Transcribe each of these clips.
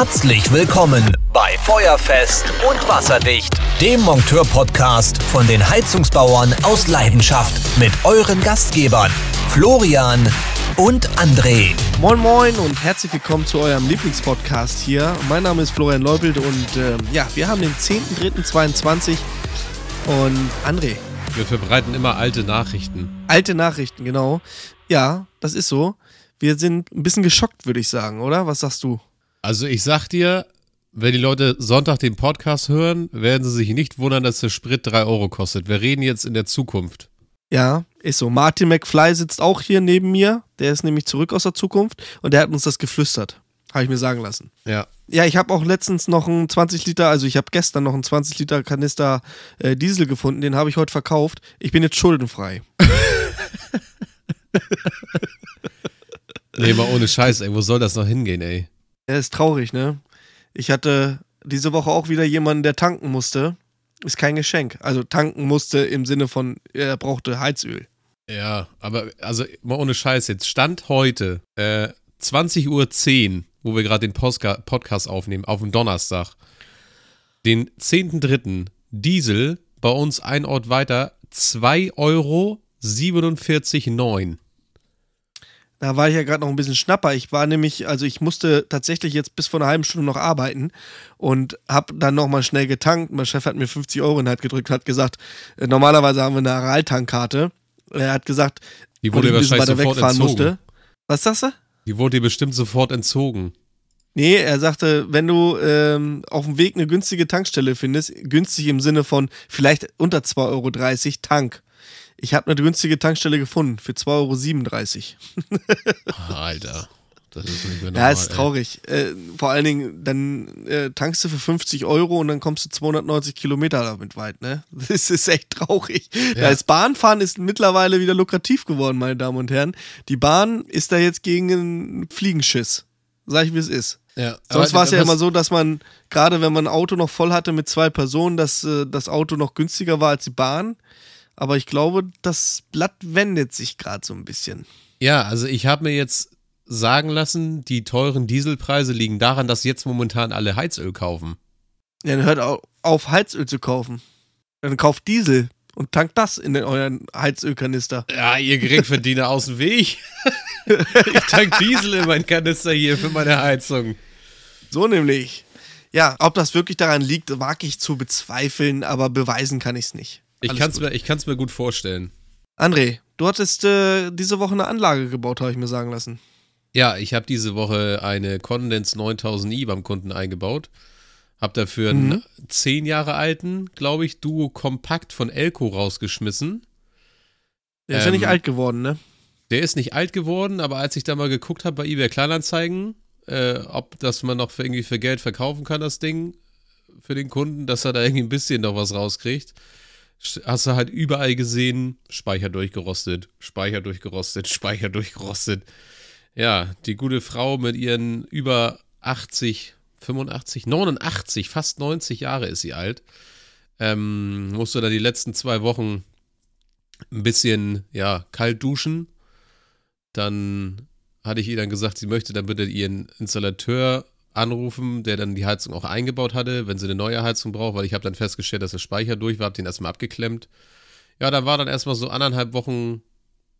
Herzlich willkommen bei Feuerfest und Wasserdicht, dem Monteur-Podcast von den Heizungsbauern aus Leidenschaft mit euren Gastgebern Florian und André. Moin Moin und herzlich willkommen zu eurem Lieblingspodcast hier. Mein Name ist Florian Leubelt und äh, ja, wir haben den 10.03.22 und André. Wir verbreiten immer alte Nachrichten. Alte Nachrichten, genau. Ja, das ist so. Wir sind ein bisschen geschockt, würde ich sagen, oder? Was sagst du? Also ich sag dir, wenn die Leute Sonntag den Podcast hören, werden sie sich nicht wundern, dass der Sprit 3 Euro kostet. Wir reden jetzt in der Zukunft. Ja, ist so. Martin McFly sitzt auch hier neben mir. Der ist nämlich zurück aus der Zukunft und der hat uns das geflüstert. Habe ich mir sagen lassen. Ja. Ja, ich habe auch letztens noch einen 20 Liter, also ich habe gestern noch einen 20 Liter Kanister äh, Diesel gefunden. Den habe ich heute verkauft. Ich bin jetzt schuldenfrei. nee, mal ohne Scheiß, ey. Wo soll das noch hingehen, ey? Ja, ist traurig, ne? Ich hatte diese Woche auch wieder jemanden, der tanken musste. Ist kein Geschenk. Also tanken musste im Sinne von, er brauchte Heizöl. Ja, aber also mal ohne Scheiß jetzt. Stand heute, äh, 20.10 Uhr, wo wir gerade den Postka Podcast aufnehmen, auf dem Donnerstag. Den 10.3. Diesel bei uns ein Ort weiter 2,47 Euro. Da war ich ja gerade noch ein bisschen schnapper. Ich war nämlich, also ich musste tatsächlich jetzt bis vor einer halben Stunde noch arbeiten und habe dann nochmal schnell getankt. Mein Chef hat mir 50 Euro in die Hand gedrückt hat gesagt, äh, normalerweise haben wir eine Aral-Tankkarte. Er hat gesagt, die wurde wahrscheinlich sofort entzogen. Musste. Was sagst du? Die wurde dir bestimmt sofort entzogen. Nee, er sagte, wenn du ähm, auf dem Weg eine günstige Tankstelle findest, günstig im Sinne von vielleicht unter 2,30 Euro Tank, ich habe eine günstige Tankstelle gefunden für 2,37 Euro. Alter. Das ist nicht mehr normal, Ja, ist traurig. Äh, vor allen Dingen, dann äh, tankst du für 50 Euro und dann kommst du 290 Kilometer damit weit, ne? Das ist echt traurig. Ja. Das Bahnfahren ist mittlerweile wieder lukrativ geworden, meine Damen und Herren. Die Bahn ist da jetzt gegen einen Fliegenschiss. Sag ich, wie es ist. Ja, Sonst war es ja immer so, dass man, gerade wenn man ein Auto noch voll hatte mit zwei Personen, dass äh, das Auto noch günstiger war als die Bahn. Aber ich glaube, das Blatt wendet sich gerade so ein bisschen. Ja, also ich habe mir jetzt sagen lassen, die teuren Dieselpreise liegen daran, dass jetzt momentan alle Heizöl kaufen. Ja, dann hört auf, Heizöl zu kaufen. Dann kauft Diesel und tankt das in euren Heizölkanister. Ja, ihr Geringverdiener aus dem Weg. ich tank Diesel in meinen Kanister hier für meine Heizung. So nämlich. Ja, ob das wirklich daran liegt, wage ich zu bezweifeln, aber beweisen kann ich es nicht. Ich kann es mir, mir gut vorstellen. André, du hattest äh, diese Woche eine Anlage gebaut, habe ich mir sagen lassen. Ja, ich habe diese Woche eine Condens 9000i beim Kunden eingebaut. Hab dafür mhm. einen 10 Jahre alten, glaube ich, Duo Kompakt von Elko rausgeschmissen. Der ist ähm, ja nicht ähm, alt geworden, ne? Der ist nicht alt geworden, aber als ich da mal geguckt habe bei eBay Kleinanzeigen, äh, ob das man noch für irgendwie für Geld verkaufen kann, das Ding, für den Kunden, dass er da irgendwie ein bisschen noch was rauskriegt, hast du halt überall gesehen, Speicher durchgerostet, Speicher durchgerostet, Speicher durchgerostet. Ja, die gute Frau mit ihren über 80, 85, 89, fast 90 Jahre ist sie alt. Ähm, musste da die letzten zwei Wochen ein bisschen, ja, kalt duschen. Dann hatte ich ihr dann gesagt, sie möchte dann bitte ihren Installateur anrufen, der dann die Heizung auch eingebaut hatte, wenn sie eine neue Heizung braucht, weil ich habe dann festgestellt, dass der Speicher durch war, habe den erstmal abgeklemmt. Ja, da war dann erstmal so anderthalb Wochen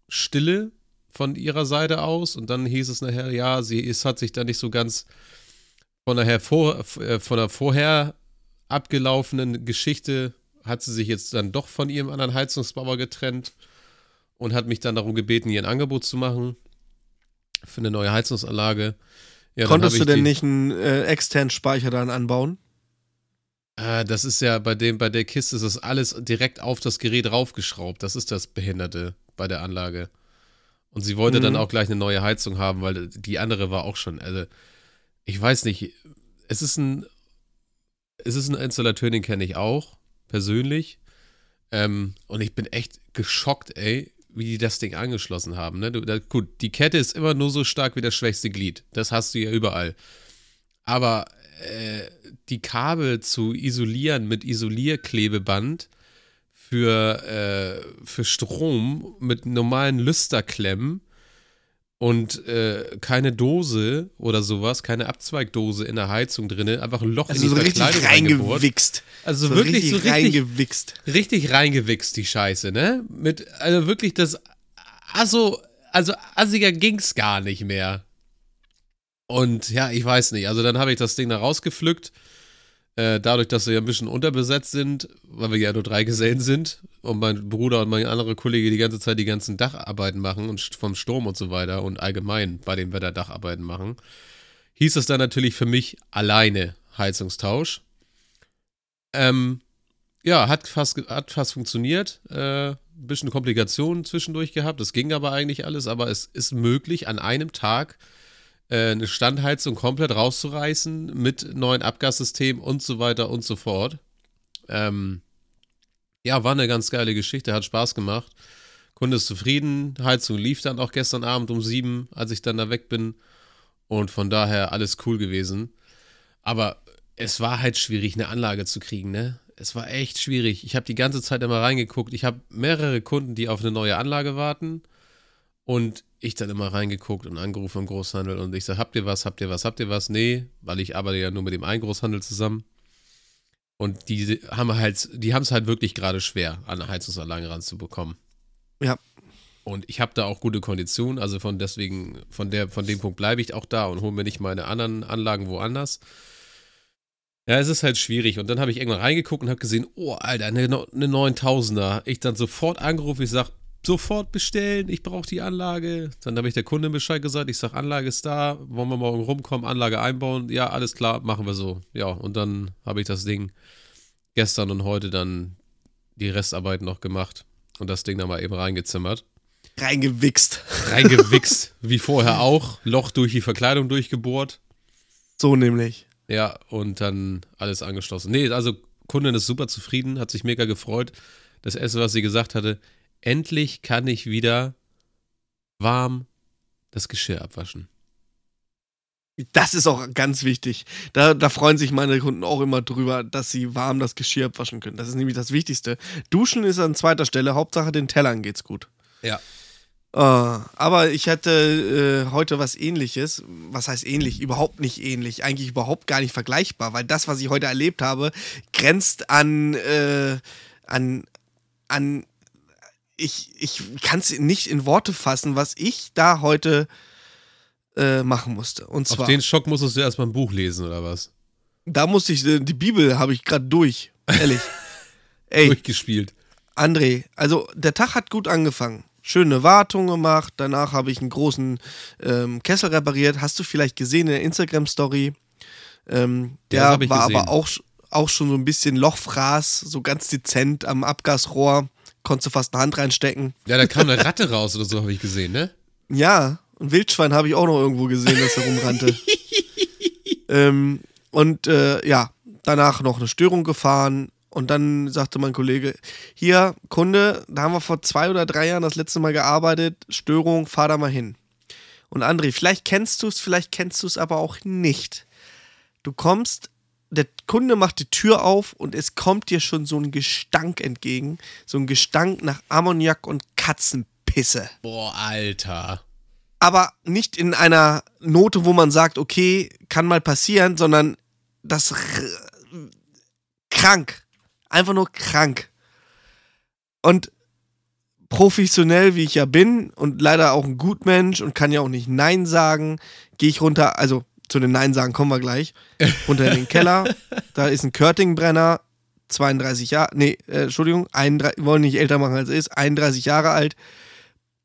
Stille von ihrer Seite aus und dann hieß es nachher, ja, sie ist, hat sich da nicht so ganz von der, vor, äh, von der vorher abgelaufenen Geschichte, hat sie sich jetzt dann doch von ihrem anderen Heizungsbauer getrennt und hat mich dann darum gebeten, ihr ein Angebot zu machen für eine neue Heizungsanlage. Ja, Konntest du denn nicht einen äh, externen Speicher dann anbauen? Äh, das ist ja bei dem, bei der Kiste ist das alles direkt auf das Gerät raufgeschraubt. Das ist das Behinderte bei der Anlage. Und sie wollte mhm. dann auch gleich eine neue Heizung haben, weil die andere war auch schon. Also, ich weiß nicht. Es ist ein, es ist ein Installateur, den kenne ich auch, persönlich. Ähm, und ich bin echt geschockt, ey, wie die das Ding angeschlossen haben. Ne? Du, da, gut, die Kette ist immer nur so stark wie das schwächste Glied. Das hast du ja überall. Aber äh, die Kabel zu isolieren mit Isolierklebeband für, äh, für Strom mit normalen Lüsterklemmen und äh, keine Dose oder sowas, keine Abzweigdose in der Heizung drin, einfach ein Loch Also in die so richtig Verkleidung reingebohrt. reingewichst. Also wirklich so richtig, reingewichst. richtig reingewichst, die Scheiße, ne? Mit, also wirklich das, also, also assiger ging's gar nicht mehr. Und ja, ich weiß nicht, also dann habe ich das Ding da rausgepflückt, äh, dadurch, dass wir ja ein bisschen unterbesetzt sind, weil wir ja nur drei Gesellen sind und mein Bruder und mein anderer Kollege die ganze Zeit die ganzen Dacharbeiten machen und vom Sturm und so weiter und allgemein bei dem Wetter Dacharbeiten machen, hieß es dann natürlich für mich alleine Heizungstausch. Ähm, ja, hat fast, hat fast funktioniert. Äh, bisschen Komplikationen zwischendurch gehabt. Das ging aber eigentlich alles, aber es ist möglich, an einem Tag äh, eine Standheizung komplett rauszureißen mit neuen Abgassystem und so weiter und so fort. Ähm, ja, war eine ganz geile Geschichte, hat Spaß gemacht. Kunde ist zufrieden, Heizung lief dann auch gestern Abend um sieben, als ich dann da weg bin. Und von daher alles cool gewesen. Aber es war halt schwierig, eine Anlage zu kriegen, ne? Es war echt schwierig. Ich habe die ganze Zeit immer reingeguckt. Ich habe mehrere Kunden, die auf eine neue Anlage warten. Und ich dann immer reingeguckt und angerufen im Großhandel und ich sage, habt ihr was, habt ihr was, habt ihr was? Nee, weil ich arbeite ja nur mit dem einen Großhandel zusammen. Und die haben halt, die haben es halt wirklich gerade schwer, an Heizungsanlagen ranzubekommen. Ja. Und ich habe da auch gute Konditionen, also von deswegen, von der, von dem Punkt bleibe ich auch da und hole mir nicht meine anderen Anlagen woanders. Ja, es ist halt schwierig. Und dann habe ich irgendwann reingeguckt und habe gesehen, oh, Alter, eine, eine 9000er. Ich dann sofort angerufen, ich sage, sofort bestellen, ich brauche die Anlage. Dann habe ich der Kunde Bescheid gesagt, ich sage, Anlage ist da, wollen wir morgen rumkommen, Anlage einbauen? Ja, alles klar, machen wir so. Ja, und dann habe ich das Ding gestern und heute dann die Restarbeit noch gemacht und das Ding dann mal eben reingezimmert. Reingewichst. Reingewichst, wie vorher auch. Loch durch die Verkleidung durchgebohrt. So nämlich. Ja, und dann alles angeschlossen. Nee, also Kundin ist super zufrieden, hat sich mega gefreut. Das erste, was sie gesagt hatte, endlich kann ich wieder warm das Geschirr abwaschen. Das ist auch ganz wichtig. Da, da freuen sich meine Kunden auch immer drüber, dass sie warm das Geschirr abwaschen können. Das ist nämlich das Wichtigste. Duschen ist an zweiter Stelle. Hauptsache den Tellern geht's gut. Ja. Uh, aber ich hatte äh, heute was ähnliches. Was heißt ähnlich? Überhaupt nicht ähnlich. Eigentlich überhaupt gar nicht vergleichbar, weil das, was ich heute erlebt habe, grenzt an, äh, an, an ich, ich kann es nicht in Worte fassen, was ich da heute äh, machen musste. Und zwar, Auf den Schock musstest du erstmal ein Buch lesen, oder was? Da musste ich, äh, die Bibel habe ich gerade durch. Ehrlich. Ey. Durchgespielt. André, also der Tag hat gut angefangen. Schöne Wartung gemacht. Danach habe ich einen großen ähm, Kessel repariert. Hast du vielleicht gesehen in der Instagram-Story? Ähm, der war gesehen. aber auch, auch schon so ein bisschen Lochfraß, so ganz dezent am Abgasrohr. Konntest du fast eine Hand reinstecken. Ja, da kam eine Ratte raus oder so, habe ich gesehen, ne? Ja, ein Wildschwein habe ich auch noch irgendwo gesehen, das herumrannte. ähm, und äh, ja, danach noch eine Störung gefahren. Und dann sagte mein Kollege, hier, Kunde, da haben wir vor zwei oder drei Jahren das letzte Mal gearbeitet, Störung, fahr da mal hin. Und André, vielleicht kennst du es, vielleicht kennst du es aber auch nicht. Du kommst, der Kunde macht die Tür auf und es kommt dir schon so ein Gestank entgegen. So ein Gestank nach Ammoniak und Katzenpisse Boah, Alter. aber nicht in einer Note, wo man sagt, okay, kann mal passieren, sondern das krank. Einfach nur krank. Und professionell, wie ich ja bin und leider auch ein Gutmensch und kann ja auch nicht Nein sagen, gehe ich runter, also zu den Nein sagen kommen wir gleich, runter in den Keller. Da ist ein Körtingbrenner, 32 Jahre, nee, äh, Entschuldigung, 31, wollen nicht älter machen als er ist, 31 Jahre alt,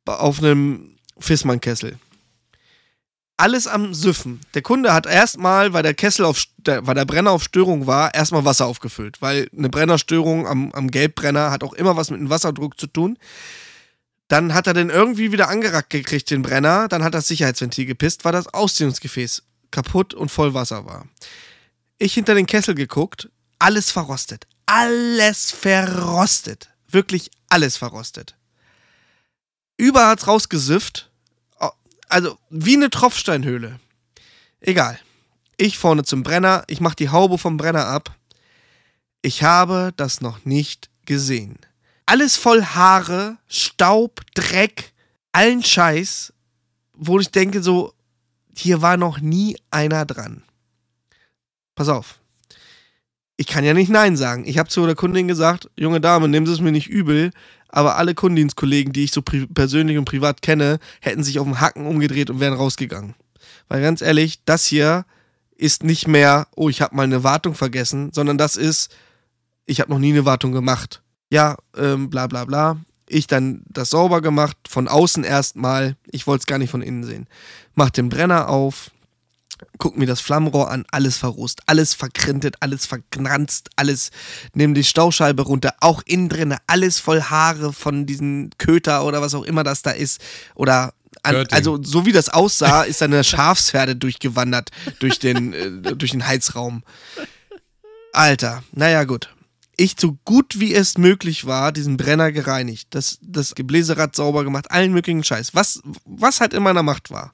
auf einem Fissmann-Kessel. Alles am Süffen. Der Kunde hat erstmal, weil der Kessel auf, weil der Brenner auf Störung war, erstmal Wasser aufgefüllt. Weil eine Brennerstörung am, am Gelbbrenner hat auch immer was mit dem Wasserdruck zu tun. Dann hat er den irgendwie wieder angerackt gekriegt, den Brenner. Dann hat das Sicherheitsventil gepisst, weil das Ausdehnungsgefäß kaputt und voll Wasser war. Ich hinter den Kessel geguckt, alles verrostet. Alles verrostet. Wirklich alles verrostet. Über hat's rausgesifft. Also wie eine Tropfsteinhöhle. Egal. Ich vorne zum Brenner, ich mach die Haube vom Brenner ab. Ich habe das noch nicht gesehen. Alles voll Haare, Staub, Dreck, allen Scheiß. wo ich denke, so, hier war noch nie einer dran. Pass auf. Ich kann ja nicht Nein sagen. Ich habe zu der Kundin gesagt, junge Dame, nehmen Sie es mir nicht übel, aber alle Kundendienstkollegen, die ich so persönlich und privat kenne, hätten sich auf den Hacken umgedreht und wären rausgegangen. Weil ganz ehrlich, das hier ist nicht mehr, oh, ich habe mal eine Wartung vergessen, sondern das ist, ich habe noch nie eine Wartung gemacht. Ja, ähm, bla bla bla. Ich dann das sauber gemacht, von außen erstmal. Ich wollte es gar nicht von innen sehen. Mach den Brenner auf, guck mir das Flammenrohr an, alles verrost, alles verkrintet, alles verknanzt, alles, nimm die Stauscheibe runter, auch innen drin, alles voll Haare von diesen Köter oder was auch immer das da ist. Oder an, also so wie das aussah, ist eine Schafsherde durchgewandert durch den, äh, durch den Heizraum. Alter, naja gut. Ich so gut wie es möglich war, diesen Brenner gereinigt, das, das Gebläserad sauber gemacht, allen möglichen Scheiß. Was, was halt in meiner Macht war.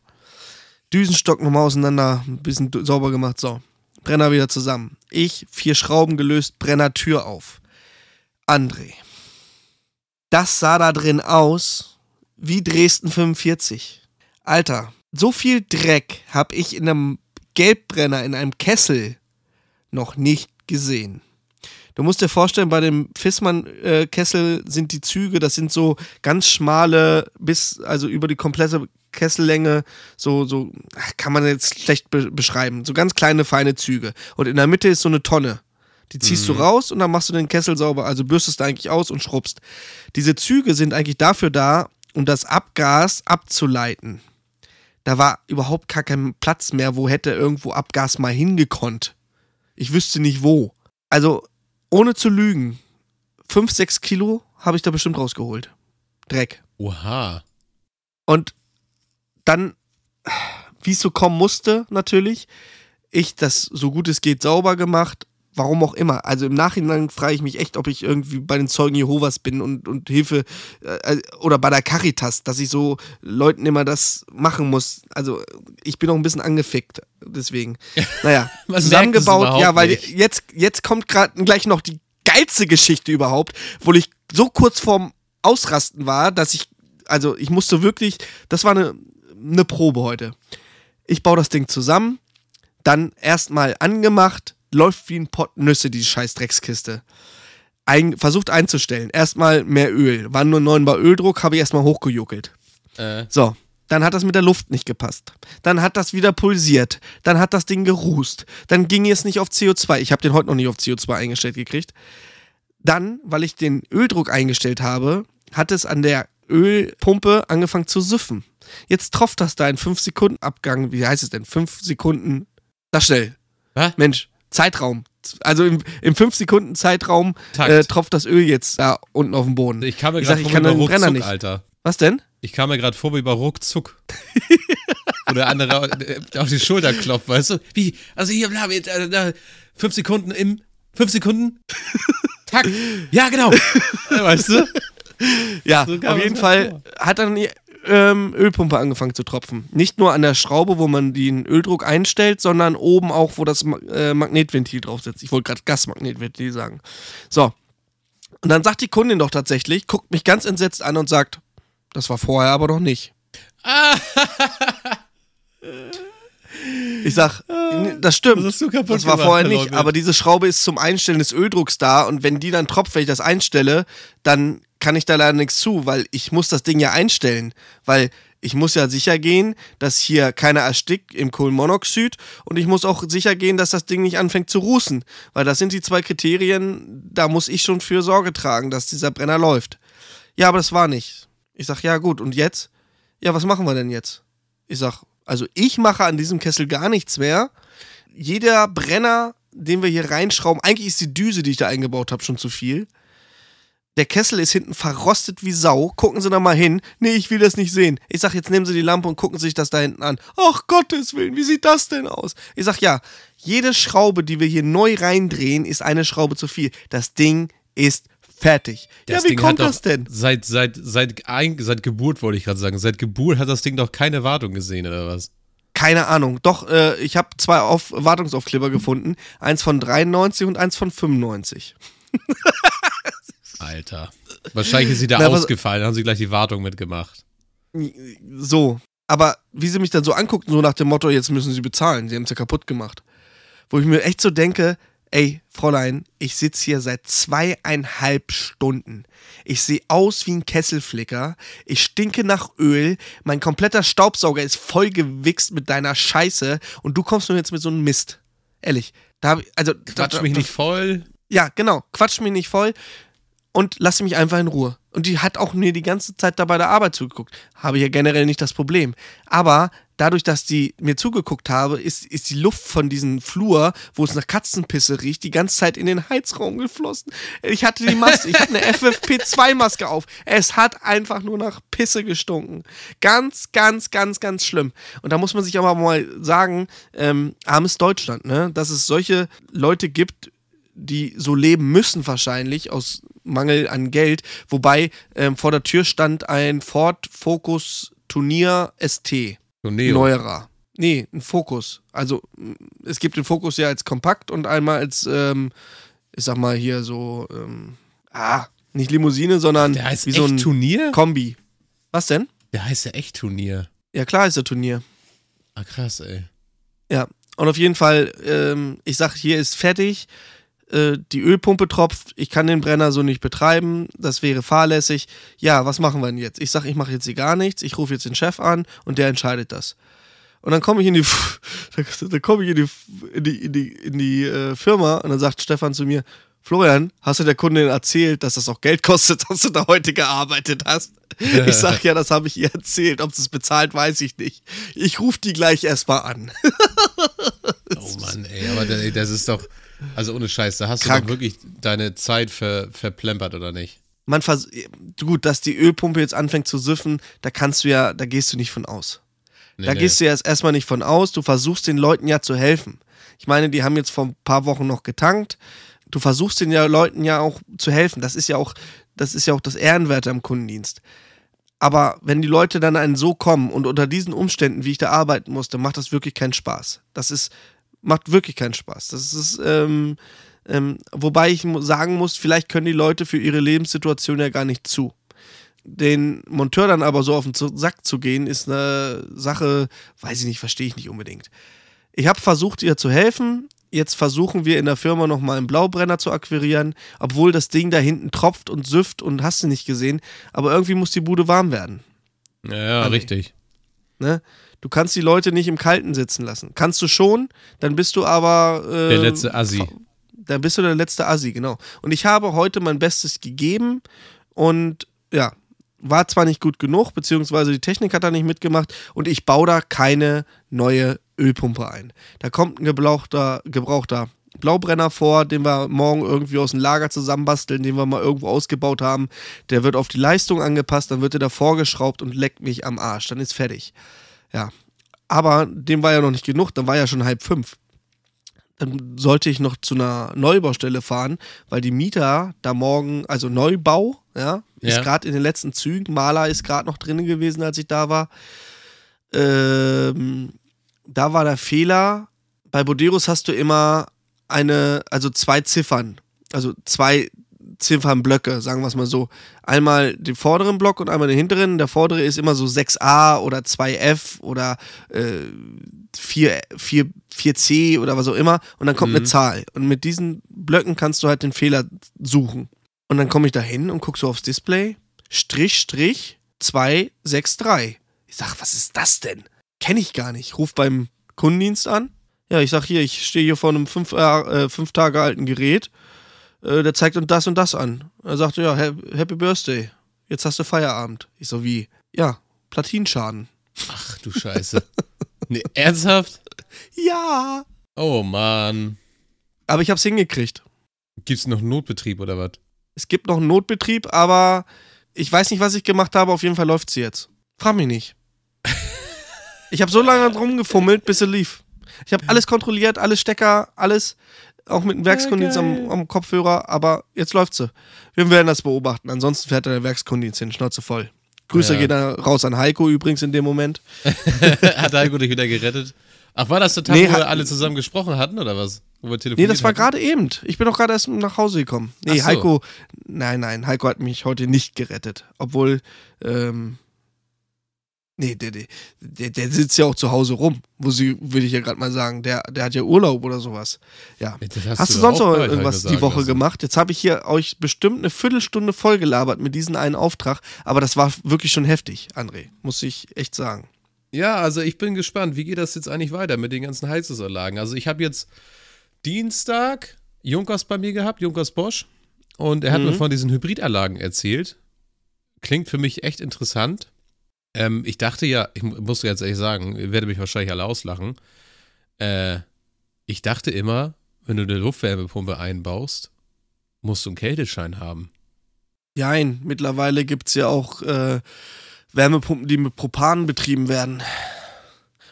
Düsenstock nochmal auseinander, ein bisschen sauber gemacht, so. Brenner wieder zusammen. Ich, vier Schrauben gelöst, Brenner Tür auf. André. Das sah da drin aus wie Dresden 45. Alter, so viel Dreck habe ich in einem Gelbbrenner, in einem Kessel noch nicht gesehen. Du musst dir vorstellen, bei dem Fissmann-Kessel sind die Züge, das sind so ganz schmale, bis, also über die komplette Kessellänge, so, so, kann man jetzt schlecht be beschreiben. So ganz kleine, feine Züge. Und in der Mitte ist so eine Tonne. Die ziehst mhm. du raus und dann machst du den Kessel sauber, also bürstest du eigentlich aus und schrubbst. Diese Züge sind eigentlich dafür da, um das Abgas abzuleiten. Da war überhaupt gar kein Platz mehr, wo hätte irgendwo Abgas mal hingekonnt. Ich wüsste nicht wo. Also, ohne zu lügen, 5, 6 Kilo habe ich da bestimmt rausgeholt. Dreck. Oha. Und dann, wie es so kommen musste, natürlich, ich das so gut es geht sauber gemacht. Warum auch immer. Also im Nachhinein frage ich mich echt, ob ich irgendwie bei den Zeugen Jehovas bin und, und Hilfe äh, oder bei der Caritas, dass ich so Leuten immer das machen muss. Also ich bin auch ein bisschen angefickt, deswegen. Naja, zusammengebaut. Ja, weil nicht. jetzt, jetzt kommt gerade gleich noch die geilste Geschichte überhaupt, wo ich so kurz vorm Ausrasten war, dass ich, also ich musste wirklich, das war eine eine Probe heute. Ich baue das Ding zusammen, dann erstmal angemacht, läuft wie ein Pott Nüsse, die scheiß Dreckskiste. Ein, versucht einzustellen. Erstmal mehr Öl. War nur 9 Bar Öldruck, habe ich erstmal hochgejuckelt. Äh. So, dann hat das mit der Luft nicht gepasst. Dann hat das wieder pulsiert. Dann hat das Ding gerußt. Dann ging es nicht auf CO2. Ich habe den heute noch nicht auf CO2 eingestellt gekriegt. Dann, weil ich den Öldruck eingestellt habe, hat es an der Ölpumpe angefangen zu süffen. Jetzt tropft das da in 5 Sekunden Abgang. Wie heißt es denn? 5 Sekunden. Das schnell. Hä? Mensch, Zeitraum. Also im, im 5 Sekunden Zeitraum äh, tropft das Öl jetzt da unten auf dem Boden. Ich kam mir gerade vor wie bei Ruckzuck, nicht. Alter. Was denn? Ich kam mir gerade vor wie bei Ruckzuck. Wo der andere auf die Schulter klopft, weißt du? Wie? Also hier, bla, äh, fünf Sekunden im, fünf Sekunden. Tack. Ja, genau. weißt du? Ja, so auf jeden Fall vor. hat dann ähm, Ölpumpe angefangen zu tropfen. Nicht nur an der Schraube, wo man den Öldruck einstellt, sondern oben auch, wo das äh, Magnetventil drauf sitzt. Ich wollte gerade Gasmagnetventil sagen. So. Und dann sagt die Kundin doch tatsächlich, guckt mich ganz entsetzt an und sagt, das war vorher aber noch nicht. Ich sag, das stimmt. Das, das war vorher nicht, aber diese Schraube ist zum Einstellen des Öldrucks da und wenn die dann tropft, wenn ich das einstelle, dann kann ich da leider nichts zu, weil ich muss das Ding ja einstellen, weil ich muss ja sicher gehen, dass hier keiner erstickt im Kohlenmonoxid und ich muss auch sicher gehen, dass das Ding nicht anfängt zu rußen, weil das sind die zwei Kriterien, da muss ich schon für Sorge tragen, dass dieser Brenner läuft. Ja, aber das war nicht. Ich sag, ja gut, und jetzt? Ja, was machen wir denn jetzt? Ich sag, also ich mache an diesem Kessel gar nichts mehr. Jeder Brenner, den wir hier reinschrauben, eigentlich ist die Düse, die ich da eingebaut habe, schon zu viel. Der Kessel ist hinten verrostet wie Sau. Gucken Sie da mal hin. Nee, ich will das nicht sehen. Ich sag, jetzt nehmen Sie die Lampe und gucken sich das da hinten an. Ach Gottes Willen, wie sieht das denn aus? Ich sag, ja, jede Schraube, die wir hier neu reindrehen, ist eine Schraube zu viel. Das Ding ist fertig. Das ja, wie Ding kommt das denn? Seit, seit, seit, seit Geburt, wollte ich gerade sagen. Seit Geburt hat das Ding doch keine Wartung gesehen, oder was? Keine Ahnung. Doch, äh, ich habe zwei Auf Wartungsaufkleber gefunden. Eins von 93 und eins von 95. Alter. Wahrscheinlich ist sie da Na, ausgefallen, haben sie gleich die Wartung mitgemacht. So. Aber wie sie mich dann so anguckten, so nach dem Motto, jetzt müssen sie bezahlen, sie haben es ja kaputt gemacht. Wo ich mir echt so denke, ey, Fräulein, ich sitze hier seit zweieinhalb Stunden. Ich sehe aus wie ein Kesselflicker. Ich stinke nach Öl. Mein kompletter Staubsauger ist voll gewichst mit deiner Scheiße. Und du kommst nur jetzt mit so einem Mist. Ehrlich. Da, also, Quatsch da, mich da, nicht voll. Ja, genau. Quatsch mich nicht voll. Und lass mich einfach in Ruhe. Und die hat auch mir die ganze Zeit da bei der Arbeit zugeguckt. Habe ich ja generell nicht das Problem. Aber dadurch, dass die mir zugeguckt habe, ist, ist die Luft von diesem Flur, wo es nach Katzenpisse riecht, die ganze Zeit in den Heizraum geflossen. Ich hatte die Maske, ich hatte eine FFP2-Maske auf. Es hat einfach nur nach Pisse gestunken. Ganz, ganz, ganz, ganz schlimm. Und da muss man sich aber mal sagen, ähm, armes Deutschland, ne? Dass es solche Leute gibt, die so leben müssen wahrscheinlich aus Mangel an Geld. Wobei ähm, vor der Tür stand ein Ford Focus Turnier ST. So. Neuerer. Nee, ein Focus. Also es gibt den Focus ja als kompakt und einmal als, ähm, ich sag mal hier so, ähm, ah, nicht Limousine, sondern Der heißt wie so ein Turnier? Kombi. Was denn? Der heißt ja echt Turnier. Ja, klar ist der Turnier. Ah, krass, ey. Ja. Und auf jeden Fall, ähm, ich sag, hier ist fertig. Äh, die Ölpumpe tropft. Ich kann den Brenner so nicht betreiben. Das wäre fahrlässig. Ja, was machen wir denn jetzt? Ich sag, ich mache jetzt hier gar nichts. Ich rufe jetzt den Chef an und der entscheidet das. Und dann komme ich in die, dann komme ich in die, in die, in die, in die äh, Firma und dann sagt Stefan zu mir, Florian, hast du der Kundin erzählt, dass das auch Geld kostet, dass du da heute gearbeitet hast? Ich sag ja, das habe ich ihr erzählt. Ob sie es bezahlt, weiß ich nicht. Ich rufe die gleich erstmal an. Oh Mann, ey, aber das ist doch, also ohne Scheiß, da hast Krank. du doch wirklich deine Zeit ver, verplempert, oder nicht? Man vers gut, dass die Ölpumpe jetzt anfängt zu süffen, da kannst du ja, da gehst du nicht von aus. Nee, da nee. gehst du ja erst erstmal nicht von aus. Du versuchst den Leuten ja zu helfen. Ich meine, die haben jetzt vor ein paar Wochen noch getankt. Du versuchst den ja Leuten ja auch zu helfen. Das ist ja auch, das ist ja auch das Ehrenwerte am Kundendienst. Aber wenn die Leute dann einen so kommen und unter diesen Umständen, wie ich da arbeiten musste, macht das wirklich keinen Spaß. Das ist, macht wirklich keinen Spaß. Das ist, ähm, ähm, wobei ich sagen muss, vielleicht können die Leute für ihre Lebenssituation ja gar nicht zu. Den Monteur dann aber so auf den Sack zu gehen, ist eine Sache, weiß ich nicht, verstehe ich nicht unbedingt. Ich habe versucht, ihr zu helfen. Jetzt versuchen wir in der Firma nochmal einen Blaubrenner zu akquirieren, obwohl das Ding da hinten tropft und süfft und hast du nicht gesehen. Aber irgendwie muss die Bude warm werden. Ja, ja, André. richtig. Ne? Du kannst die Leute nicht im Kalten sitzen lassen. Kannst du schon, dann bist du aber. Äh, Der letzte Assi. Dann bist du der letzte Assi, genau. Und ich habe heute mein Bestes gegeben und ja, war zwar nicht gut genug, beziehungsweise die Technik hat da nicht mitgemacht und ich baue da keine neue Ölpumpe ein. Da kommt ein gebrauchter, gebrauchter Blaubrenner vor, den wir morgen irgendwie aus dem Lager zusammenbasteln, den wir mal irgendwo ausgebaut haben. Der wird auf die Leistung angepasst, dann wird er da vorgeschraubt und leckt mich am Arsch. Dann ist fertig. Ja. Aber dem war ja noch nicht genug, dann war ja schon halb fünf dann sollte ich noch zu einer Neubaustelle fahren, weil die Mieter da morgen, also Neubau, ja, ist Ja. gerade in den letzten Zügen. Maler ist gerade noch drin gewesen, als ich da war. Ähm, da war der Fehler. Bei Boderos hast du immer eine, also zwei Ziffern, also zwei Ziffernblöcke, sagen wir es mal so. Einmal den vorderen Block und einmal den hinteren. Der vordere ist immer so 6a oder 2f oder äh, 4, 4, 4c oder was auch immer. Und dann kommt eine Zahl. Und mit diesen Blöcken kannst du halt den Fehler suchen. Und dann komme ich da hin und gucke so aufs Display. Strich, Strich, 263. Ich sag, was ist das denn? Kenne ich gar nicht. Ruf beim Kundendienst an. Ja, ich sag hier, ich stehe hier vor einem fünf, äh, fünf Tage alten Gerät. Äh, der zeigt uns das und das an. Er sagte, ja, ha- Happy Birthday. Jetzt hast du Feierabend. Ich so, wie? Ja, Platinschaden. Ach du Scheiße. nee, ernsthaft? Ja. Oh Mann. Aber ich hab's hingekriegt. Gibt's noch Notbetrieb oder was? Es gibt noch einen Notbetrieb, aber ich weiß nicht, was ich gemacht habe. Auf jeden Fall läuft sie jetzt. Frag mich nicht. Ich habe so lange drum gefummelt, bis sie lief. Ich habe alles kontrolliert, alle Stecker, alles, auch mit dem Werkskundendienst am, am Kopfhörer, aber jetzt läuft sie. Wir werden das beobachten. Ansonsten fährt der Werkskundendienst hin, Schnauze voll. Grüße Ja. gehen da raus an Heiko übrigens in dem Moment. Hat Heiko dich wieder gerettet? Ach, war das der Tag, Nee, wo wir alle zusammen gesprochen hatten oder was? Wo wir Nee, das war gerade eben. Ich bin doch gerade erst nach Hause gekommen. Nee, so. Heiko, nein, nein, Heiko hat mich heute nicht gerettet. Obwohl, ähm, Nee, der, der, der sitzt ja auch zu Hause rum, wo sie, würde ich ja gerade mal sagen. Der, der hat ja Urlaub oder sowas. Ja. hast Hast, du sonst noch irgendwas die Woche lassen. gemacht? Jetzt habe ich hier euch bestimmt eine Viertelstunde vollgelabert mit diesem einen Auftrag, aber das war wirklich schon heftig, André, muss ich echt sagen. Ja, also ich bin gespannt, wie geht das jetzt eigentlich weiter mit den ganzen Heizungsanlagen? Also ich habe jetzt Dienstag Junkers bei mir gehabt, Junkers Bosch, und er hat Mhm. mir von diesen Hybridanlagen erzählt. Klingt für mich echt interessant. Ähm, ich dachte ja, ich mu- muss ganz ehrlich sagen, ihr werdet mich wahrscheinlich alle auslachen. Äh, ich dachte immer, wenn du eine Luftwärmepumpe einbaust, musst du einen Kälteschein haben. Nein, mittlerweile gibt es ja auch äh, Wärmepumpen, die mit Propan betrieben werden.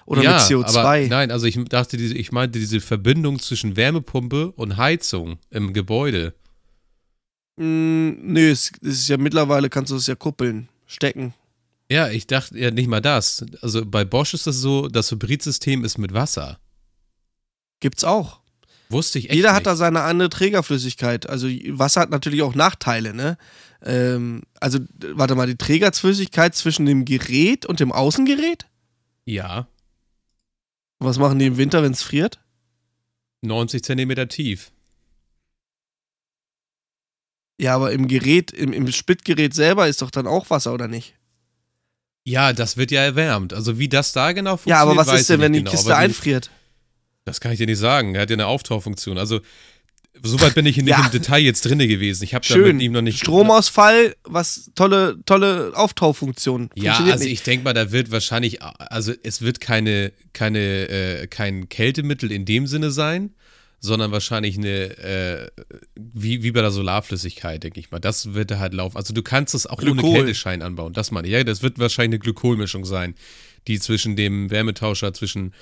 Oder ja, mit CO2. Aber nein, also ich dachte, ich meinte diese Verbindung zwischen Wärmepumpe und Heizung im Gebäude. Mm, nö, es, es ist ja mittlerweile, kannst du es ja kuppeln, stecken. Ja, ich dachte ja nicht mal das. Also bei Bosch ist das so, das Hybridsystem ist mit Wasser. Gibt's auch. Wusste ich echt Jeder nicht. hat da seine andere Trägerflüssigkeit. Also Wasser hat natürlich auch Nachteile, ne? Ähm, also, warte mal, die Trägerflüssigkeit zwischen dem Gerät und dem Außengerät? Ja, Was machen die im Winter, wenn es friert? 90 Zentimeter tief. Ja, aber im Gerät, im, im Splittgerät selber ist doch dann auch Wasser, oder nicht? Ja, das wird ja erwärmt. Also wie das da genau funktioniert, Ja, aber was ist denn, wenn die genau. Kiste Aber einfriert? Das kann ich dir nicht sagen. Er hat ja eine Auftauchfunktion. Also soweit bin ich nicht Ja. im Detail jetzt drinne gewesen. Ich habe da mit ihm noch nicht Stromausfall, was tolle, tolle Auftaufunktion. Ja, also nicht. ich denke mal, da wird wahrscheinlich, also es wird keine, keine, äh, kein Kältemittel in dem Sinne sein, sondern wahrscheinlich eine, äh, wie, wie bei der Solarflüssigkeit, denke ich mal. Das wird da halt laufen. Also du kannst es auch ohne Glykol. Kälteschein anbauen. Das meine ich. Ja, das wird wahrscheinlich eine Glykolmischung sein, die zwischen dem Wärmetauscher, zwischen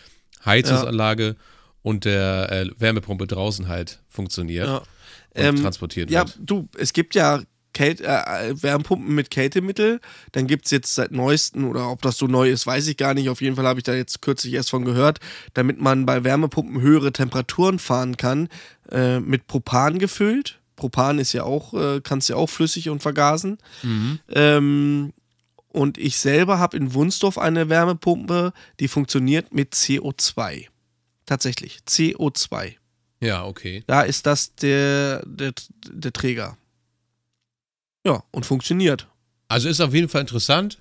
Heizungsanlage und der äh, Wärmepumpe draußen halt funktioniert Ja. und Ähm, transportiert Ja, wird. du, es gibt ja Kälte, äh, Wärmepumpen mit Kältemittel. Dann gibt es jetzt seit neuesten, oder ob das so neu ist, weiß ich gar nicht. Auf jeden Fall habe ich da jetzt kürzlich erst von gehört, damit man bei Wärmepumpen höhere Temperaturen fahren kann, äh, mit Propan gefüllt. Propan ist ja auch, äh, kannst ja auch flüssig und vergasen. Mhm. Ähm, und ich selber habe in Wunsdorf eine Wärmepumpe, die funktioniert mit CO2. Tatsächlich, CO2. Ja, okay. Da ist das der, der, der Träger. Ja, und funktioniert. Also ist auf jeden Fall interessant.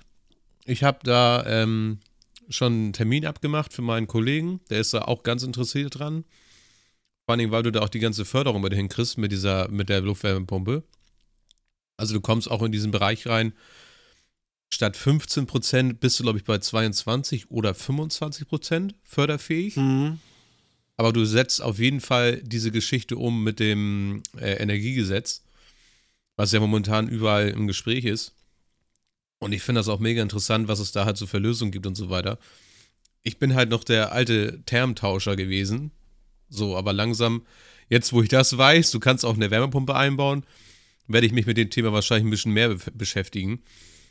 Ich habe da ähm, schon einen Termin abgemacht für meinen Kollegen. Der ist da auch ganz interessiert dran. Vor allem, weil du da auch die ganze Förderung mit hinkriegst mit dieser, mit der Luftwärmepumpe. Also du kommst auch in diesen Bereich rein. Statt 15% bist du, glaube ich, bei 22 oder 25% förderfähig. Mhm. Aber du setzt auf jeden Fall diese Geschichte um mit dem äh, Energiegesetz, was ja momentan überall im Gespräch ist. Und ich finde das auch mega interessant, was es da halt so für Lösungen gibt und so weiter. Ich bin halt noch der alte Termtauscher gewesen. So, aber langsam, jetzt wo ich das weiß, du kannst auch eine Wärmepumpe einbauen, werde ich mich mit dem Thema wahrscheinlich ein bisschen mehr be beschäftigen.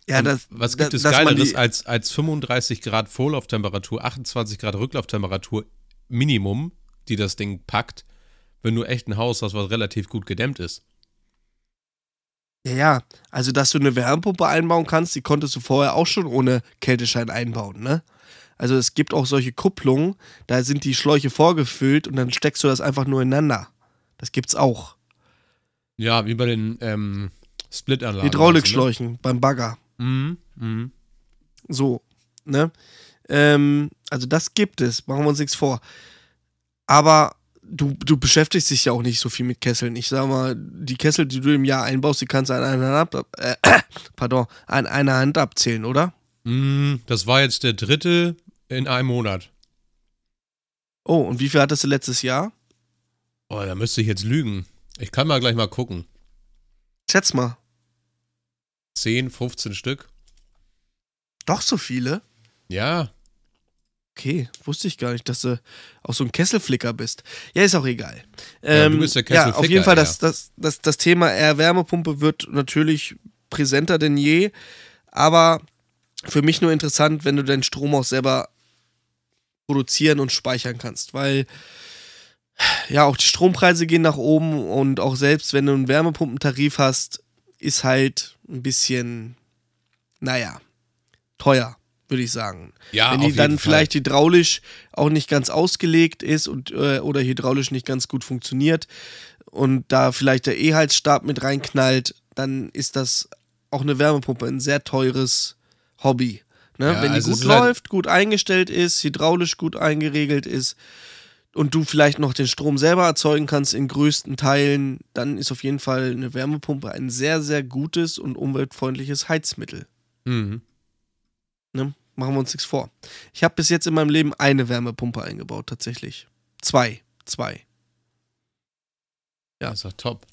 Ja, Und das, was gibt da- es Geileres als, als 35 Grad Vorlauftemperatur, 28 Grad Rücklauftemperatur Minimum, die das Ding packt, wenn du echt ein Haus hast, was relativ gut gedämmt ist? Ja, ja, also dass du eine Wärmepumpe einbauen kannst, die konntest du vorher auch schon ohne Kälteschein einbauen, ne? Also es gibt auch solche Kupplungen, da sind die Schläuche vorgefüllt und dann steckst du das einfach nur ineinander. Das gibt's auch. Ja, wie bei den ähm, Split-Anlagen. Hydraulikschläuchen beim Bagger. Mhm, mhm. So, ne? Ähm, also das gibt es, machen wir uns nichts vor. Aber du, du beschäftigst dich ja auch nicht so viel mit Kesseln. Ich sag mal, die Kessel, die du im Jahr einbaust, die kannst du an einer Hand, ab, äh, pardon, an einer Hand abzählen, oder? Mm, Das war jetzt der dritte in einem Monat. Oh, und wie viel hattest du letztes Jahr? Oh, da müsste ich jetzt lügen. Ich kann mal gleich mal gucken. Schätz mal. 10, 15 Stück. Doch so viele? Ja, Okay, wusste ich gar nicht, dass du auch so ein Kesselflicker bist. Ja, ist auch egal. Ja, Ähm, du bist der Ja, auf jeden Kesselflicker, Fall, ja. das, das, das, das Thema Erwärmepumpe wird natürlich präsenter denn je. Aber für mich nur interessant, wenn du deinen Strom auch selber produzieren und speichern kannst. Weil ja, auch die Strompreise gehen nach oben und auch selbst wenn du einen Wärmepumpentarif hast, ist halt ein bisschen, naja, teuer. Würde ich sagen. Ja, Wenn die dann Fall. vielleicht hydraulisch auch nicht ganz ausgelegt ist und äh, oder hydraulisch nicht ganz gut funktioniert und da vielleicht der E-Heizstab mit reinknallt, dann ist das auch eine Wärmepumpe ein sehr teures Hobby. Ne? Ja, Wenn die also gut halt- läuft, gut eingestellt ist, hydraulisch gut eingeregelt ist und du vielleicht noch den Strom selber erzeugen kannst in größten Teilen, dann ist auf jeden Fall eine Wärmepumpe ein sehr, sehr gutes und umweltfreundliches Heizmittel. Mhm. Ne? Machen wir uns nichts vor. Ich habe bis jetzt in meinem Leben eine Wärmepumpe eingebaut, tatsächlich. Zwei. Zwei. Ja. Das ist doch top.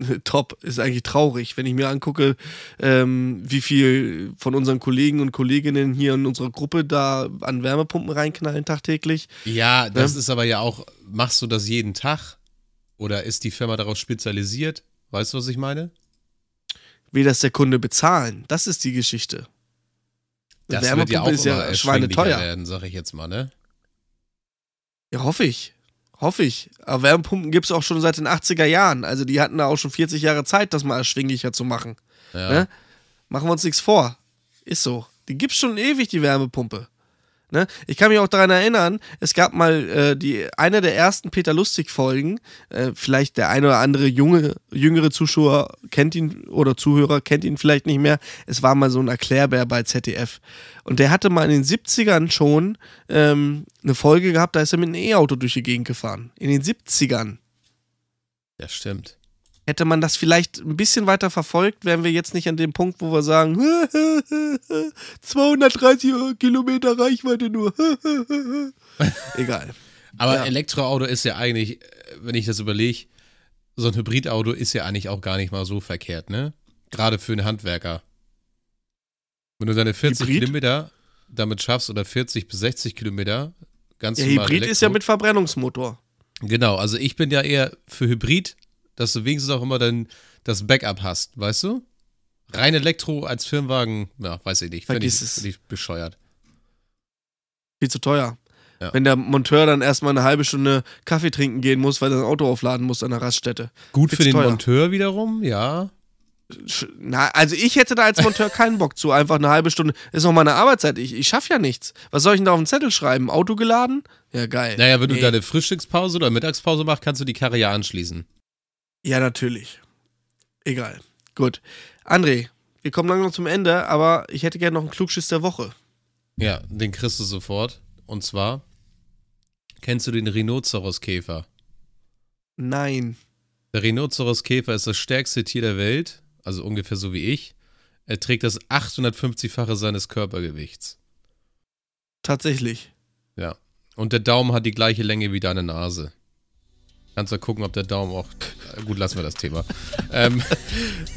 Top. Ist eigentlich traurig, wenn ich mir angucke, ähm, wie viel von unseren Kollegen und Kolleginnen hier in unserer Gruppe da an Wärmepumpen reinknallen tagtäglich. Ja, das Ne? ist aber ja auch, machst du das jeden Tag? Oder ist die Firma darauf spezialisiert? Weißt du, was ich meine? Will das der Kunde bezahlen? Das ist die Geschichte. Das wird ja auch ist immer ja schweineteuer. werden, sag ich jetzt mal, ne? Ja, hoffe ich. Hoffe ich. Aber Wärmepumpen gibt es auch schon seit den 80er Jahren. Also die hatten da auch schon 40 Jahre Zeit, das mal erschwinglicher zu machen. Ja. Ne? Machen wir uns nichts vor. Ist so. Die gibt's schon ewig, die Wärmepumpe. Ne? Ich kann mich auch daran erinnern, es gab mal äh, die, eine der ersten Peter Lustig-Folgen, äh, vielleicht der eine oder andere junge, jüngere Zuschauer kennt ihn oder Zuhörer kennt ihn vielleicht nicht mehr. Es war mal so ein Erklärbär bei ZDF. Und der hatte mal in den 70ern schon ähm, eine Folge gehabt, da ist er mit einem E-Auto durch die Gegend gefahren. In den 70ern. ja, stimmt. Hätte man das vielleicht ein bisschen weiter verfolgt, wären wir jetzt nicht an dem Punkt, wo wir sagen, 230 Kilometer Reichweite nur. Egal. Aber Ja. Elektroauto ist ja eigentlich, wenn ich das überlege, so ein Hybridauto ist ja eigentlich auch gar nicht mal so verkehrt, ne? Gerade für einen Handwerker. Wenn du deine 40 Hybrid? Kilometer damit schaffst oder 40 bis 60 Kilometer, ganz Der normal Hybrid ist ja Elektro. mit Verbrennungsmotor. Genau, also ich bin ja eher für Hybrid, dass du wenigstens auch immer dann das Backup hast, weißt du? Rein Elektro als Firmenwagen, ja, weiß ich nicht. Finde ich, find ich bescheuert. Viel zu teuer. Ja. Wenn der Monteur dann erstmal eine halbe Stunde Kaffee trinken gehen muss, weil er sein Auto aufladen muss an der Raststätte. Gut Viel für den teuer. Monteur wiederum, ja. Na, also ich hätte da als Monteur keinen Bock zu. Einfach eine halbe Stunde. Ist noch meine Arbeitszeit. Ich, ich schaffe ja nichts. Was soll ich denn da auf den Zettel schreiben? Auto geladen? Ja, geil. Naja, wenn du Nee. deine Frühstückspause oder Mittagspause machst, kannst du die Karre ja anschließen. Ja, natürlich. Egal. Gut. André, wir kommen langsam zum Ende, aber ich hätte gerne noch einen Klugschiss der Woche. Ja, den kriegst du sofort. Und zwar, kennst du den Rhinoceros-Käfer? Nein. Der Rhinoceros-Käfer ist das stärkste Tier der Welt, also ungefähr so wie ich. Er trägt das 850-fache seines Körpergewichts. Tatsächlich. Ja. Und der Daumen hat die gleiche Länge wie deine Nase. Kannst du gucken, ob der Daumen auch. Gut, lassen wir das Thema. ähm,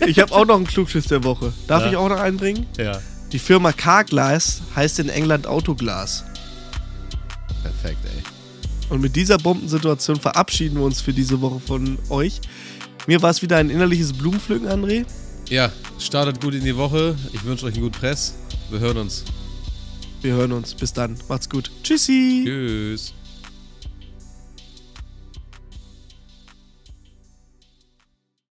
Ich habe auch noch einen Klugschiss der Woche. Darf Ja. ich auch noch einbringen? ja. Die Firma Carglass heißt in England Autoglas. Perfekt, ey. Und mit dieser Bombensituation verabschieden wir uns für diese Woche von euch. Mir war es wieder ein innerliches Blumenpflücken, André. Ja, startet gut in die Woche. Ich wünsche euch einen guten Press. Wir hören uns. Wir hören uns. Bis dann. Macht's gut. Tschüssi. Tschüss.